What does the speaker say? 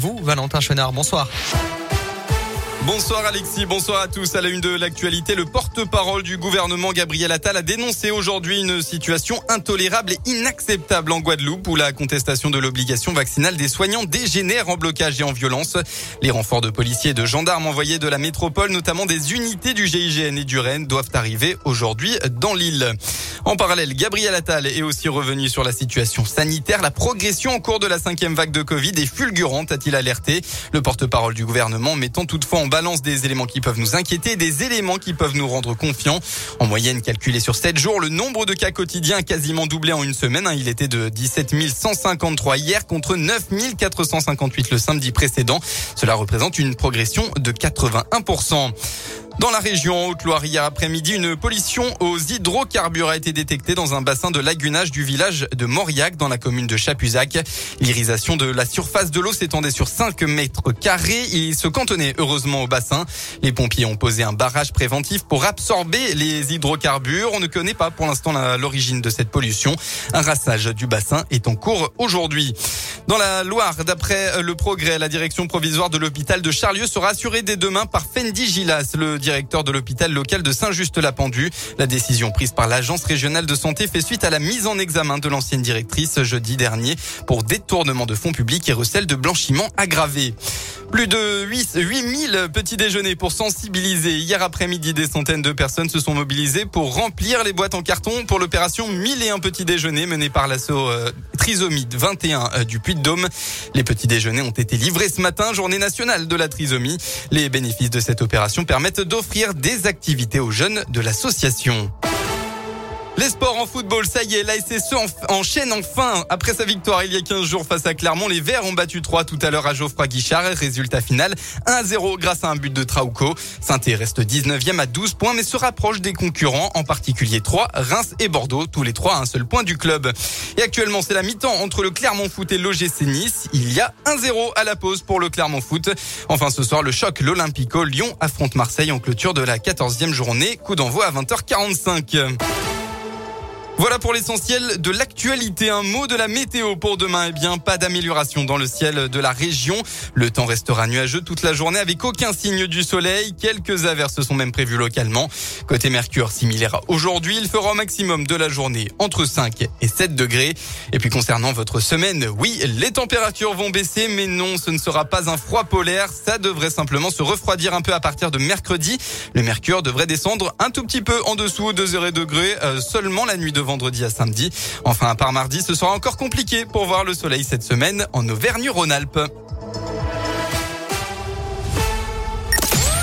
Vous, Valentin Chenard, bonsoir. Bonsoir Alexis, bonsoir à tous. À la une de l'actualité, le porte-parole du gouvernement Gabriel Attal a dénoncé aujourd'hui une situation intolérable et inacceptable en Guadeloupe où la contestation de l'obligation vaccinale des soignants dégénère en blocage et en violence. Les renforts de policiers et de gendarmes envoyés de la métropole, notamment des unités du GIGN et du Rennes, doivent arriver aujourd'hui dans l'île. En parallèle, Gabriel Attal est aussi revenu sur la situation sanitaire. La progression au cours de la cinquième vague de Covid est fulgurante, a-t-il alerté. Le porte-parole du gouvernement mettant toutefois en balance des éléments qui peuvent nous inquiéter, des éléments qui peuvent nous rendre confiants. En moyenne, calculé sur 7 jours, le nombre de cas quotidiens a quasiment doublé en une semaine. Il était de 17 153 hier contre 9 458 le samedi précédent. Cela représente une progression de 81%. Dans la région Haute-Loire, hier après-midi, une pollution aux hydrocarbures a été détectée dans un bassin de lagunage du village de Mauriac, dans la commune de Chapuzac. L'irisation de la surface de l'eau s'étendait sur 5 mètres carrés. Il se cantonnait heureusement au bassin. Les pompiers ont posé un barrage préventif pour absorber les hydrocarbures. On ne connaît pas pour l'instant l'origine de cette pollution. Un rassage du bassin est en cours aujourd'hui. Dans la Loire, d'après le progrès, la direction provisoire de l'hôpital de Charlieu sera assurée dès demain par Fendi Gilas, directeur de l'hôpital local de Saint-Just-la-Pendue. La décision prise par l'agence régionale de santé fait suite à la mise en examen de l'ancienne directrice jeudi dernier pour détournement de fonds publics et recel de blanchiment aggravé. Plus de 8, 8000 petits déjeuners pour sensibiliser. Hier après-midi, des centaines de personnes se sont mobilisées pour remplir les boîtes en carton pour l'opération 1001 petits déjeuners menée par l'assaut euh, Trisomie 21 euh, du Puy-de-Dôme. Les petits déjeuners ont été livrés ce matin, journée nationale de la trisomie. Les bénéfices de cette opération permettent d'offrir des activités aux jeunes de l'association. Les sports en football, ça y est, la SSE enchaîne enfin. Après sa victoire il y a 15 jours face à Clermont, les Verts ont battu 3 tout à l'heure à Geoffroy Guichard. Résultat final, 1-0 grâce à un but de Trauco. saint reste 19e à 12 points, mais se rapproche des concurrents, en particulier 3, Reims et Bordeaux, tous les trois à un seul point du club. Et actuellement, c'est la mi-temps entre le Clermont Foot et l'OGC Nice. Il y a 1-0 à la pause pour le Clermont Foot. Enfin, ce soir, le choc, l'Olympico. Lyon affronte Marseille en clôture de la 14e journée. Coup d'envoi à 20h45. Voilà pour l'essentiel de l'actualité. Un mot de la météo pour demain. Eh bien, pas d'amélioration dans le ciel de la région. Le temps restera nuageux toute la journée avec aucun signe du soleil. Quelques averses sont même prévues localement. Côté Mercure, similaire aujourd'hui, il fera au maximum de la journée entre 5 et 7 degrés. Et puis concernant votre semaine, oui, les températures vont baisser, mais non, ce ne sera pas un froid polaire. Ça devrait simplement se refroidir un peu à partir de mercredi. Le Mercure devrait descendre un tout petit peu en dessous de 0 degrés euh, seulement la nuit de vendredi à samedi. Enfin, à part mardi, ce sera encore compliqué pour voir le soleil cette semaine en Auvergne-Rhône-Alpes.